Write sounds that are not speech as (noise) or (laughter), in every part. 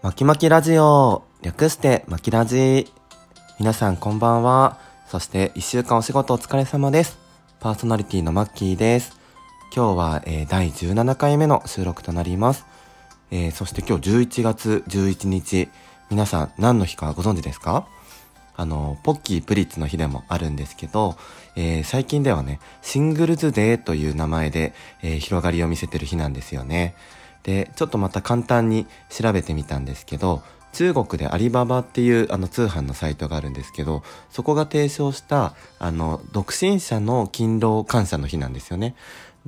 まきまきラジオ。略してまきラジ。皆さんこんばんは。そして一週間お仕事お疲れ様です。パーソナリティのマッキーです。今日は、えー、第17回目の収録となります、えー、そして今日11月11日。皆さん何の日かご存知ですか？あの、ポッキープリッツの日でもあるんですけど、えー、最近ではね、シングルズデーという名前で、えー、広がりを見せてる日なんですよね。で、ちょっとまた簡単に調べてみたんですけど、中国でアリババっていうあの通販のサイトがあるんですけど、そこが提唱したあの独身者の勤労感謝の日なんですよね。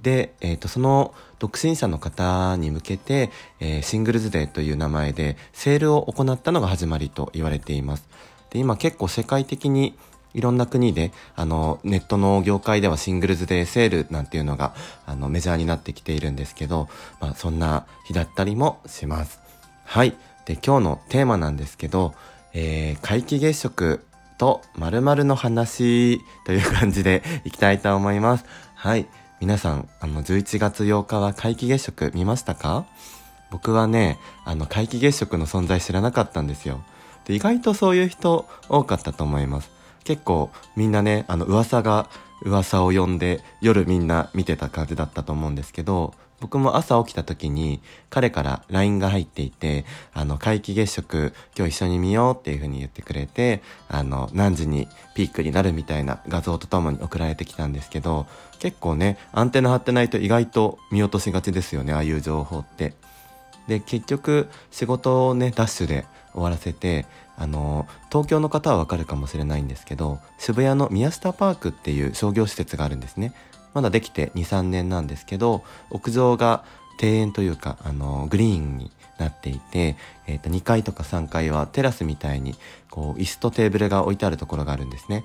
で、えっ、ー、と、その独身者の方に向けて、えー、シングルズデーという名前でセールを行ったのが始まりと言われています。で、今結構世界的にいろんな国で、あの、ネットの業界ではシングルズデーセールなんていうのが、あの、メジャーになってきているんですけど、まあ、そんな日だったりもします。はい。で、今日のテーマなんですけど、えー、皆既月食と〇〇の話という感じでいきたいと思います。はい。皆さん、あの、11月8日は皆既月食見ましたか僕はね、あの、皆既月食の存在知らなかったんですよ。で意外とそういう人多かったと思います結構みんなねあの噂が噂を呼んで夜みんな見てた感じだったと思うんですけど僕も朝起きた時に彼から LINE が入っていて、あの、皆既月食今日一緒に見ようっていう風に言ってくれて、あの、何時にピークになるみたいな画像とともに送られてきたんですけど、結構ね、アンテナ張ってないと意外と見落としがちですよね、ああいう情報って。で、結局仕事をね、ダッシュで終わらせてあの東京の方はわかるかもしれないんですけど渋谷の宮下パークっていう商業施設があるんですね。まだできて23年なんですけど屋上が庭園というかあのグリーンになっていて、えー、と2階とか3階はテラスみたいにこう椅子とテーブルが置いてあるところがあるんですね。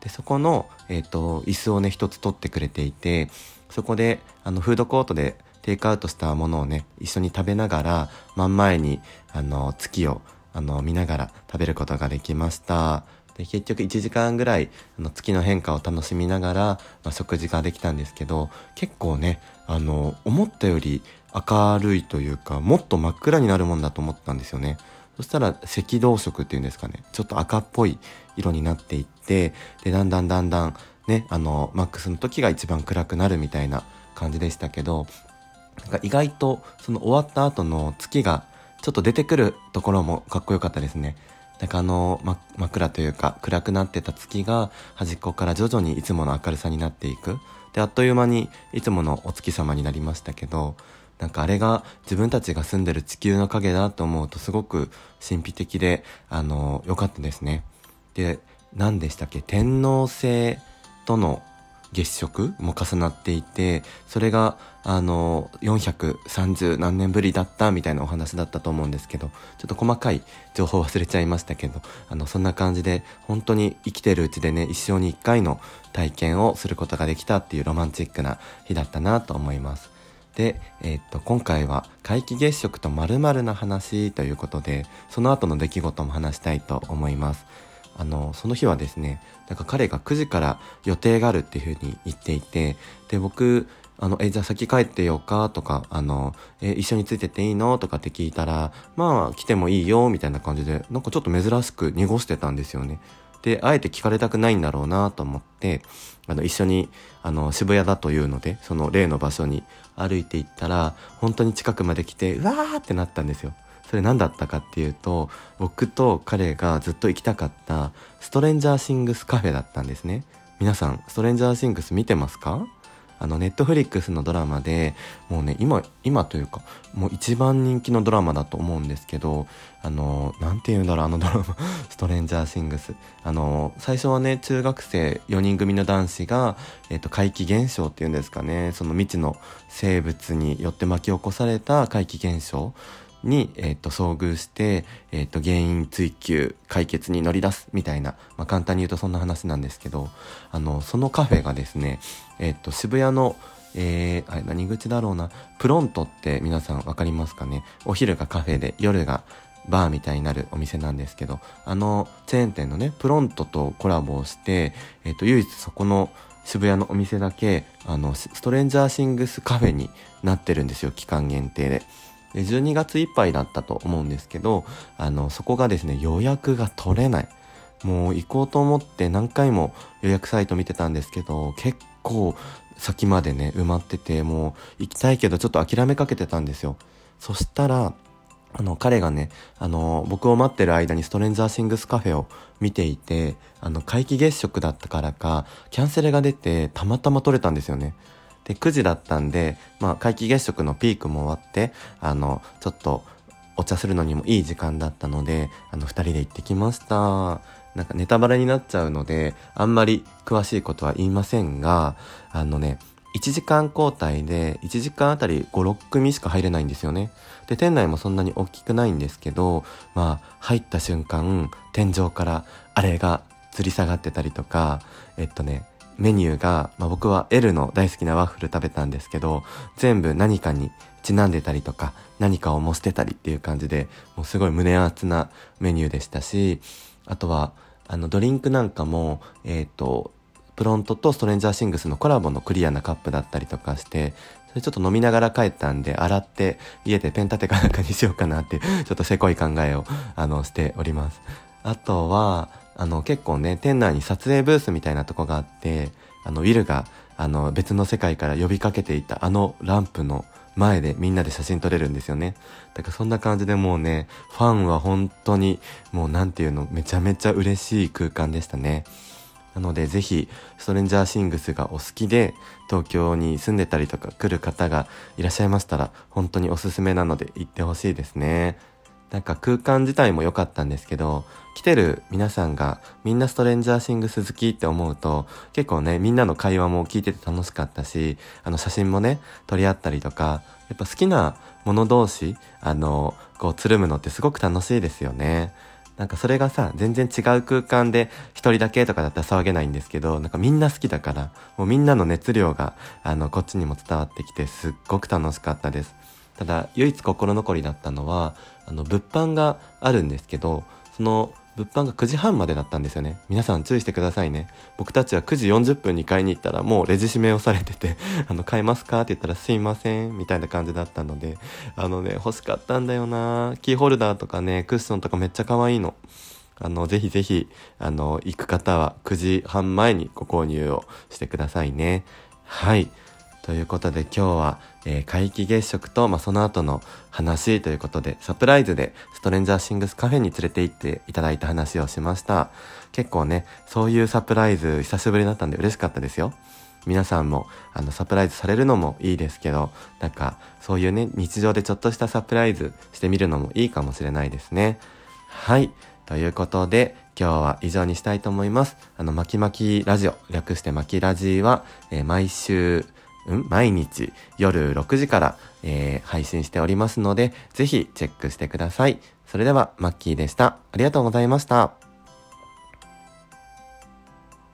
でそこの、えーと、椅子をね一つ取ってくれていてそこであのフードコートでテイクアウトしたものをね一緒に食べながら真ん前にあの月をあの見ながら食べることができました。で結局1時間ぐらいあの月の変化を楽しみながら、まあ、食事ができたんですけど結構ねあの思ったより明るいというかもっと真っ暗になるもんだと思ったんですよね。そしたら赤道色っていうんですかね。ちょっと赤っぽい色になっていってでだんだんだんだんねあのマックスの時が一番暗くなるみたいな感じでしたけどなんか意外とその終わった後の月がちょっと出てくるところもかっこよかったですね。なんかあの、ま、枕というか暗くなってた月が端っこから徐々にいつもの明るさになっていく。で、あっという間にいつものお月様になりましたけど、なんかあれが自分たちが住んでる地球の影だと思うとすごく神秘的で、あの、良かったですね。で、何でしたっけ？天王星との月食も重なっていてそれがあの430何年ぶりだったみたいなお話だったと思うんですけどちょっと細かい情報忘れちゃいましたけどあのそんな感じで本当に生きてるうちでね一生に一回の体験をすることができたっていうロマンチックな日だったなと思います。で、えー、っと、今回は皆既月食と〇〇な話ということで、その後の出来事も話したいと思います。あの、その日はですね、なんか彼が9時から予定があるっていうふうに言っていて、で、僕、あの、え、じゃあ先帰ってよかとか、あの、え、一緒についてっていいのとかって聞いたら、まあ、来てもいいよ、みたいな感じで、なんかちょっと珍しく濁してたんですよね。で、あえて聞かれたくないんだろうなと思って、あの、一緒に、あの、渋谷だというので、その例の場所に歩いて行ったら、本当に近くまで来て、うわーってなったんですよ。それ何だったかっていうと僕と彼がずっと行きたかったストレンジャーシングスカフェだったんですね。皆さんストレンジャーシングス見てますか？あのネットフリックスのドラマでもうね今今というかもう一番人気のドラマだと思うんですけどあの何て言うんだろうあのドラマ。(laughs) ストレンジャーシングス。あの最初はね中学生4人組の男子が、えーと、怪奇現象っていうんですかね。その未知の生物によって巻き起こされた怪奇現象。に、えー、と遭遇して、えー、と原因追求解決に乗り出すみたいな、まあ、簡単に言うとそんな話なんですけどあのそのカフェがですね、えー、と渋谷のえー、あれ何口だろうなプロントって皆さん分かりますかね？お昼がカフェで夜がバーみたいになるお店なんですけどあのチェーン店のねプロントとコラボをして、えー、と唯一そこの渋谷のお店だけあのストレンジャーシングスカフェになってるんですよ期間限定。で、12月いっぱいだったと思うんですけど、あの、そこがですね、予約が取れない。もう行こうと思って何回も予約サイト見てたんですけど、結構先までね、埋まってて、もう行きたいけどちょっと諦めかけてたんですよ。そしたら、あの、彼がね、あの、僕を待ってる間にストレンジャーシングスカフェを見ていて、あの、皆既月食だったからか、キャンセルが出て、たまたま取れたんですよね。で、9時だったんで、まあ、皆既月食のピークも終わって、あの、ちょっと、お茶するのにもいい時間だったので、あの、二人で行ってきました。なんかネタバレになっちゃうので、あんまり詳しいことは言いませんが、あのね、1時間交代で1時間あたり5、6組しか入れないんですよね。で、店内もそんなに大きくないんですけど、まあ、入った瞬間、天井からあれが吊り下がってたりとか、えっとね、メニューが、まあ、僕は L の大好きなワッフル食べたんですけど、全部何かにちなんでたりとか、何かを模してたりっていう感じで、もうすごい胸熱なメニューでしたし、あとは、あの、ドリンクなんかも、えっ、ー、と、プロントとストレンジャーシングスのコラボのクリアなカップだったりとかして、それちょっと飲みながら帰ったんで、洗って家でペン立てかなんかにしようかなって、ちょっとせこい考えを、あの、しております。あとは、あの、結構ね、店内に撮影ブースみたいなとこがあって、あの、ウィルが、あの、別の世界から呼びかけていたあのランプの前でみんなで写真撮れるんですよね。だからそんな感じでもうね、ファンは本当に、もうなんていうの、めちゃめちゃ嬉しい空間でしたね。なのでぜひストレンジャーシングスがお好きで東京に住んでたりとか来る方がいらっしゃいましたら本当におすすめなので行ってほしいですね。なんか空間自体も良かったんですけど、来てる皆さんがみんなストレンジャーシングス好きって思うと、結構ね、みんなの会話も聞いてて楽しかったし、あの写真もね、撮り合ったりとか、やっぱ好きなもの同士、あの、こう、つるむのってすごく楽しいですよね。なんかそれがさ、全然違う空間で一人だけとかだったら騒げないんですけど、なんかみんな好きだから、もうみんなの熱量が、あの、こっちにも伝わってきて、すっごく楽しかったです。ただ、唯一心残りだったのは、あの、物販があるんですけど、その物販が9時半までだったんですよね。皆さん注意してくださいね。僕たちは9時40分に買いに行ったらもうレジ締めをされてて (laughs) あの、買えますかって言ったらすいません、みたいな感じだったので、あのね、欲しかったんだよなキーホルダーとかね、クッションとかめっちゃ可愛いの。あの、ぜひぜひ、あの、行く方は9時半前にご購入をしてくださいね。はい。ということで今日は、えー、皆既月食と、まあ、その後の話ということで、サプライズでストレンジャーシングスカフェに連れて行っていただいた話をしました。結構ね、そういうサプライズ久しぶりだったんで嬉しかったですよ。皆さんも、あの、サプライズされるのもいいですけど、なんか、そういうね、日常でちょっとしたサプライズしてみるのもいいかもしれないですね。はい。ということで、今日は以上にしたいと思います。あの、巻き巻きラジオ、略して巻きラジは、えー、毎週、ん毎日夜6時から、えー、配信しておりますので、ぜひチェックしてください。それでは、マッキーでした。ありがとうございました。